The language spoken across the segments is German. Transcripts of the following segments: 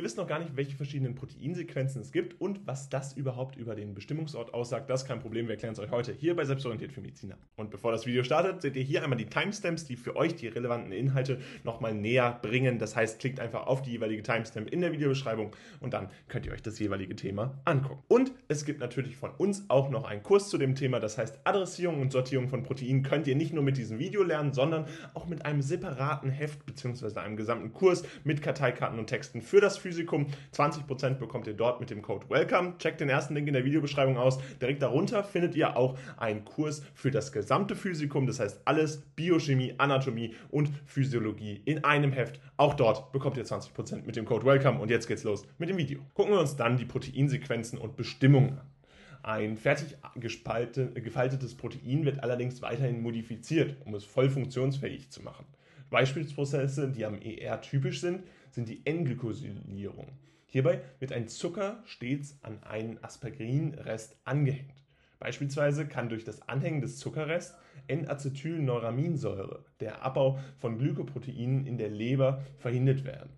Ihr wisst noch gar nicht, welche verschiedenen Proteinsequenzen es gibt und was das überhaupt über den Bestimmungsort aussagt. Das ist kein Problem, wir erklären es euch heute hier bei Selbstorientiert für Mediziner. Und bevor das Video startet, seht ihr hier einmal die Timestamps, die für euch die relevanten Inhalte nochmal näher bringen. Das heißt, klickt einfach auf die jeweilige Timestamp in der Videobeschreibung und dann könnt ihr euch das jeweilige Thema angucken. Und es gibt natürlich von uns auch noch einen Kurs zu dem Thema. Das heißt, Adressierung und Sortierung von Proteinen könnt ihr nicht nur mit diesem Video lernen, sondern auch mit einem separaten Heft bzw. einem gesamten Kurs mit Karteikarten und Texten für das Physikum. 20% bekommt ihr dort mit dem Code WELCOME. Checkt den ersten Link in der Videobeschreibung aus. Direkt darunter findet ihr auch einen Kurs für das gesamte Physikum. Das heißt alles Biochemie, Anatomie und Physiologie in einem Heft. Auch dort bekommt ihr 20% mit dem Code WELCOME. Und jetzt geht's los mit dem Video. Gucken wir uns dann die Proteinsequenzen und Bestimmungen an. Ein fertig gefaltetes Protein wird allerdings weiterhin modifiziert, um es voll funktionsfähig zu machen. Beispielsprozesse, die am ER typisch sind, sind die N-Glykosylierung. Hierbei wird ein Zucker stets an einen Aspergin-Rest angehängt. Beispielsweise kann durch das Anhängen des Zuckerrests N-Acetylneuraminsäure, der Abbau von Glykoproteinen in der Leber, verhindert werden.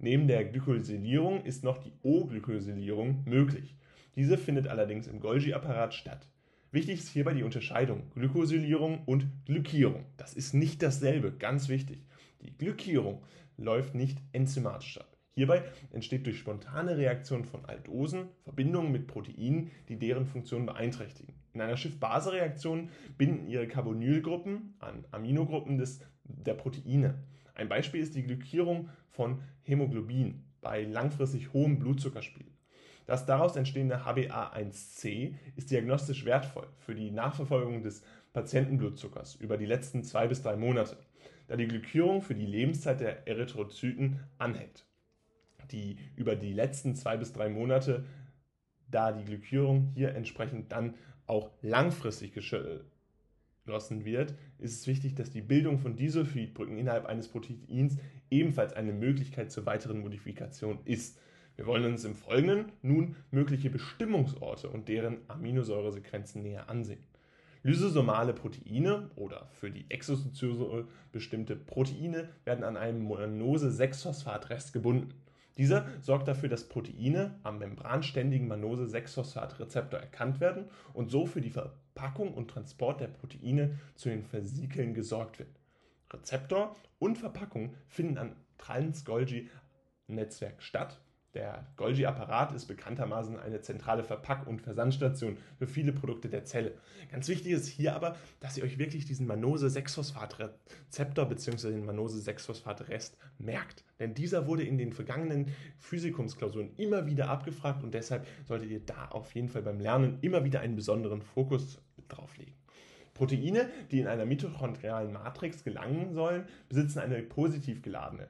Neben der Glykosylierung ist noch die O-Glykosylierung möglich. Diese findet allerdings im Golgi-Apparat statt. Wichtig ist hierbei die Unterscheidung Glykosylierung und Glykierung. Das ist nicht dasselbe, ganz wichtig. Die Glykierung läuft nicht enzymatisch ab. Hierbei entsteht durch spontane Reaktion von Aldosen Verbindungen mit Proteinen, die deren Funktion beeinträchtigen. In einer Schiff-Base-Reaktion binden ihre Carbonylgruppen an Aminogruppen des, der Proteine. Ein Beispiel ist die Glykierung von Hämoglobin bei langfristig hohem Blutzuckerspiegel. Das daraus entstehende HbA1c ist diagnostisch wertvoll für die Nachverfolgung des Patientenblutzuckers über die letzten zwei bis drei Monate, da die Glykierung für die Lebenszeit der Erythrozyten anhält. Die über die letzten zwei bis drei Monate, da die Glykierung hier entsprechend dann auch langfristig geschlossen wird, ist es wichtig, dass die Bildung von Disulfidbrücken innerhalb eines Proteins ebenfalls eine Möglichkeit zur weiteren Modifikation ist. Wir wollen uns im Folgenden nun mögliche Bestimmungsorte und deren Aminosäuresequenzen näher ansehen. Lysosomale Proteine oder für die Exocytose bestimmte Proteine werden an einem Mannose-6-Phosphat-Rest gebunden. Dieser sorgt dafür, dass Proteine am membranständigen Mannose-6-Phosphat-Rezeptor erkannt werden und so für die Verpackung und Transport der Proteine zu den Vesikeln gesorgt wird. Rezeptor und Verpackung finden am Trans-Golgi-Netzwerk statt der Golgi-Apparat ist bekanntermaßen eine zentrale Verpack- und Versandstation für viele Produkte der Zelle. Ganz wichtig ist hier aber, dass ihr euch wirklich diesen Mannose-6-Phosphat-Rezeptor bzw. den Mannose-6-Phosphat-Rest merkt. Denn dieser wurde in den vergangenen Physikumsklausuren immer wieder abgefragt und deshalb solltet ihr da auf jeden Fall beim Lernen immer wieder einen besonderen Fokus drauf legen. Proteine, die in einer mitochondrialen Matrix gelangen sollen, besitzen eine positiv geladene,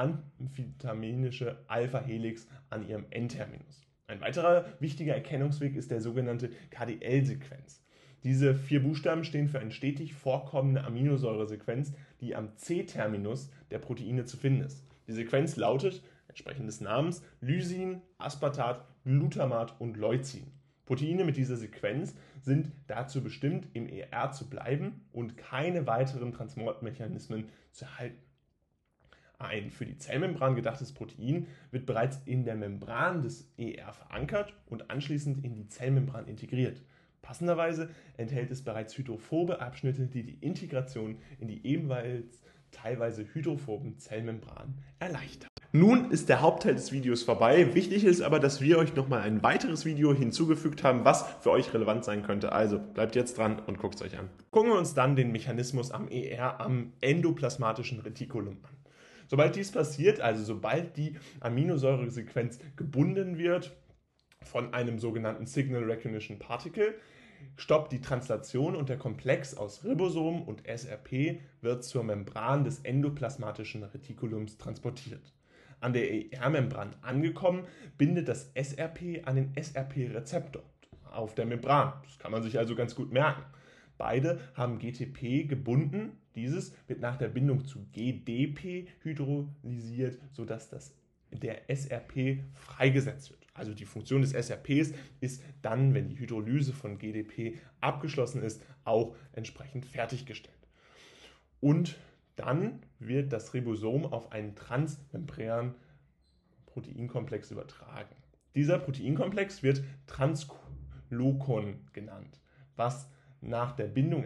amphitaminische Alpha-Helix an ihrem N-Terminus. Ein weiterer wichtiger Erkennungsweg ist der sogenannte KDL-Sequenz. Diese vier Buchstaben stehen für eine stetig vorkommende Aminosäuresequenz, die am C-Terminus der Proteine zu finden ist. Die Sequenz lautet, entsprechend des Namens, Lysin, Aspartat, Glutamat und Leucin. Proteine mit dieser Sequenz sind dazu bestimmt, im ER zu bleiben und keine weiteren Transportmechanismen zu erhalten. Ein für die Zellmembran gedachtes Protein wird bereits in der Membran des ER verankert und anschließend in die Zellmembran integriert. Passenderweise enthält es bereits hydrophobe Abschnitte, die die Integration in die ebenfalls teilweise hydrophoben Zellmembran erleichtern. Nun ist der Hauptteil des Videos vorbei. Wichtig ist aber, dass wir euch nochmal ein weiteres Video hinzugefügt haben, was für euch relevant sein könnte. Also bleibt jetzt dran und guckt es euch an. Gucken wir uns dann den Mechanismus am ER am endoplasmatischen Retikulum an. Sobald dies passiert, also sobald die Aminosäuresequenz gebunden wird von einem sogenannten Signal Recognition Particle, stoppt die Translation und der Komplex aus Ribosom und SRP wird zur Membran des endoplasmatischen Retikulums transportiert. An der ER-Membran angekommen, bindet das SRP an den SRP-Rezeptor auf der Membran. Das kann man sich also ganz gut merken. Beide haben GTP gebunden. Dieses wird nach der Bindung zu GDP hydrolysiert, sodass das, der SRP freigesetzt wird. Also die Funktion des SRPs ist dann, wenn die Hydrolyse von GDP abgeschlossen ist, auch entsprechend fertiggestellt. Und dann wird das Ribosom auf einen transmembran Proteinkomplex übertragen. Dieser Proteinkomplex wird Translokon genannt, was nach der Bindung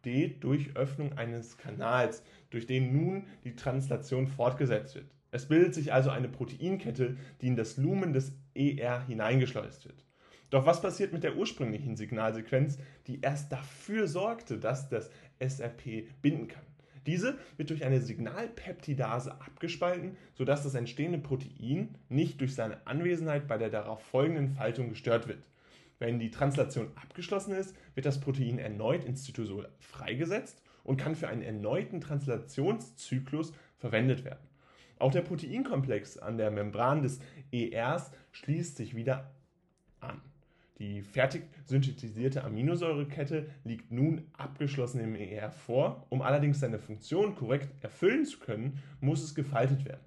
entsteht durch Öffnung eines Kanals, durch den nun die Translation fortgesetzt wird. Es bildet sich also eine Proteinkette, die in das Lumen des ER hineingeschleust wird. Doch was passiert mit der ursprünglichen Signalsequenz, die erst dafür sorgte, dass das SRP binden kann? Diese wird durch eine Signalpeptidase abgespalten, sodass das entstehende Protein nicht durch seine Anwesenheit bei der darauf folgenden Faltung gestört wird. Wenn die Translation abgeschlossen ist, wird das Protein erneut ins Zytosol freigesetzt und kann für einen erneuten Translationszyklus verwendet werden. Auch der Proteinkomplex an der Membran des ERs schließt sich wieder an. Die fertig synthetisierte Aminosäurekette liegt nun abgeschlossen im ER vor. Um allerdings seine Funktion korrekt erfüllen zu können, muss es gefaltet werden.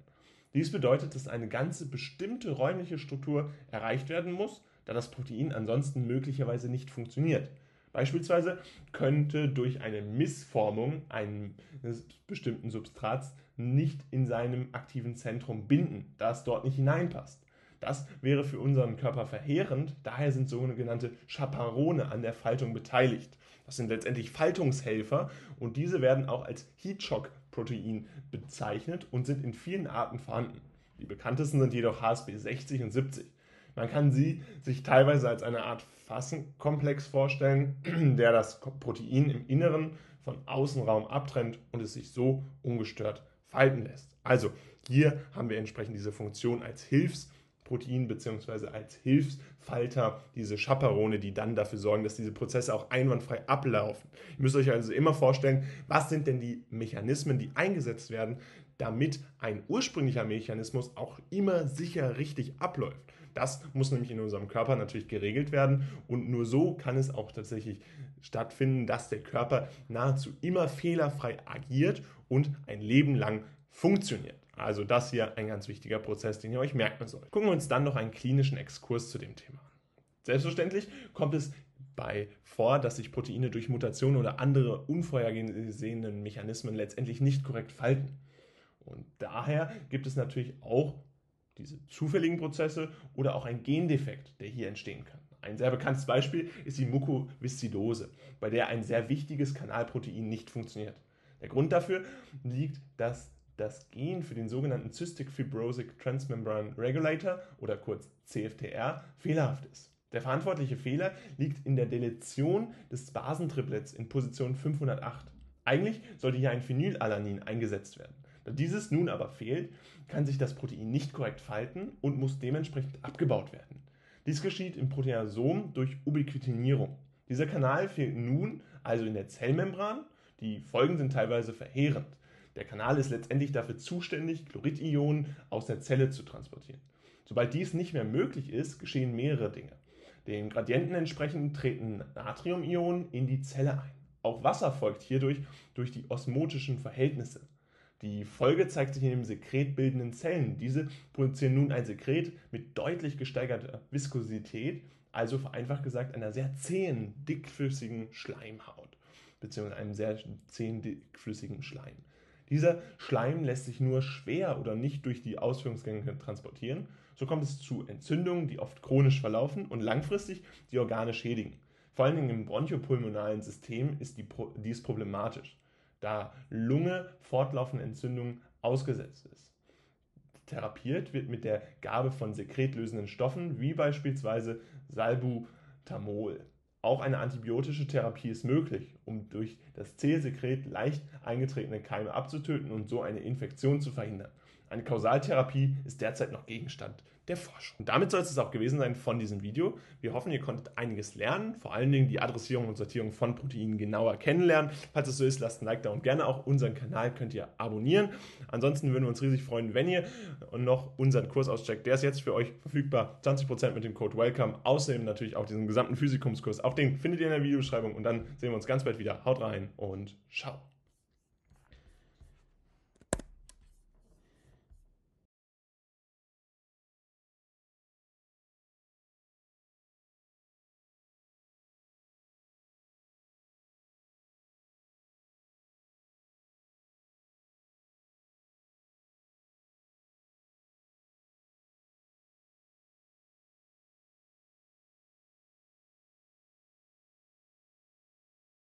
Dies bedeutet, dass eine ganze bestimmte räumliche Struktur erreicht werden muss, da das Protein ansonsten möglicherweise nicht funktioniert. Beispielsweise könnte durch eine Missformung eines bestimmten Substrats nicht in seinem aktiven Zentrum binden, da es dort nicht hineinpasst. Das wäre für unseren Körper verheerend, daher sind sogenannte Chaperone an der Faltung beteiligt. Das sind letztendlich Faltungshelfer und diese werden auch als Heatshock-Protein bezeichnet und sind in vielen Arten vorhanden. Die bekanntesten sind jedoch HSB 60 und 70. Man kann sie sich teilweise als eine Art Fassenkomplex vorstellen, der das Protein im Inneren von Außenraum abtrennt und es sich so ungestört falten lässt. Also hier haben wir entsprechend diese Funktion als Hilfsprotein bzw. als Hilfsfalter, diese Chaperone, die dann dafür sorgen, dass diese Prozesse auch einwandfrei ablaufen. Ihr müsst euch also immer vorstellen, was sind denn die Mechanismen, die eingesetzt werden, damit ein ursprünglicher Mechanismus auch immer sicher richtig abläuft. Das muss nämlich in unserem Körper natürlich geregelt werden und nur so kann es auch tatsächlich stattfinden, dass der Körper nahezu immer fehlerfrei agiert und ein Leben lang funktioniert. Also das hier ein ganz wichtiger Prozess, den ihr euch merken sollt. Gucken wir uns dann noch einen klinischen Exkurs zu dem Thema an. Selbstverständlich kommt es bei vor, dass sich Proteine durch Mutationen oder andere unvorhergesehenen Mechanismen letztendlich nicht korrekt falten. Und daher gibt es natürlich auch diese zufälligen Prozesse oder auch ein Gendefekt, der hier entstehen kann. Ein sehr bekanntes Beispiel ist die Mukoviszidose, bei der ein sehr wichtiges Kanalprotein nicht funktioniert. Der Grund dafür liegt, dass das Gen für den sogenannten Cystic Fibrosic Transmembran Regulator oder kurz CFTR fehlerhaft ist. Der verantwortliche Fehler liegt in der Deletion des Basentriplets in Position 508. Eigentlich sollte hier ein Phenylalanin eingesetzt werden. Da dieses nun aber fehlt, kann sich das Protein nicht korrekt falten und muss dementsprechend abgebaut werden. Dies geschieht im Proteasom durch Ubiquitinierung. Dieser Kanal fehlt nun also in der Zellmembran. Die Folgen sind teilweise verheerend. Der Kanal ist letztendlich dafür zuständig, Chloridionen aus der Zelle zu transportieren. Sobald dies nicht mehr möglich ist, geschehen mehrere Dinge. Den Gradienten entsprechend treten Natriumionen in die Zelle ein. Auch Wasser folgt hierdurch durch die osmotischen Verhältnisse. Die Folge zeigt sich in den sekretbildenden Zellen. Diese produzieren nun ein Sekret mit deutlich gesteigerter Viskosität, also vereinfacht gesagt einer sehr zähen, dickflüssigen Schleimhaut, beziehungsweise einem sehr zähen, dickflüssigen Schleim. Dieser Schleim lässt sich nur schwer oder nicht durch die Ausführungsgänge transportieren. So kommt es zu Entzündungen, die oft chronisch verlaufen und langfristig die Organe schädigen. Vor allen Dingen im bronchopulmonalen System ist die, dies problematisch da Lunge fortlaufende Entzündungen ausgesetzt ist. Therapiert wird mit der Gabe von sekretlösenden Stoffen wie beispielsweise Salbutamol. Auch eine antibiotische Therapie ist möglich, um durch das C-Sekret leicht eingetretene Keime abzutöten und so eine Infektion zu verhindern. Eine Kausaltherapie ist derzeit noch Gegenstand der Forschung. Und damit soll es auch gewesen sein von diesem Video. Wir hoffen, ihr konntet einiges lernen, vor allen Dingen die Adressierung und Sortierung von Proteinen genauer kennenlernen. Falls es so ist, lasst ein Like da und gerne auch unseren Kanal könnt ihr abonnieren. Ansonsten würden wir uns riesig freuen, wenn ihr noch unseren Kurs auscheckt. Der ist jetzt für euch verfügbar. 20% mit dem Code WELCOME. Außerdem natürlich auch diesen gesamten Physikumskurs. Auch den findet ihr in der Videobeschreibung und dann sehen wir uns ganz bald wieder. Haut rein und ciao.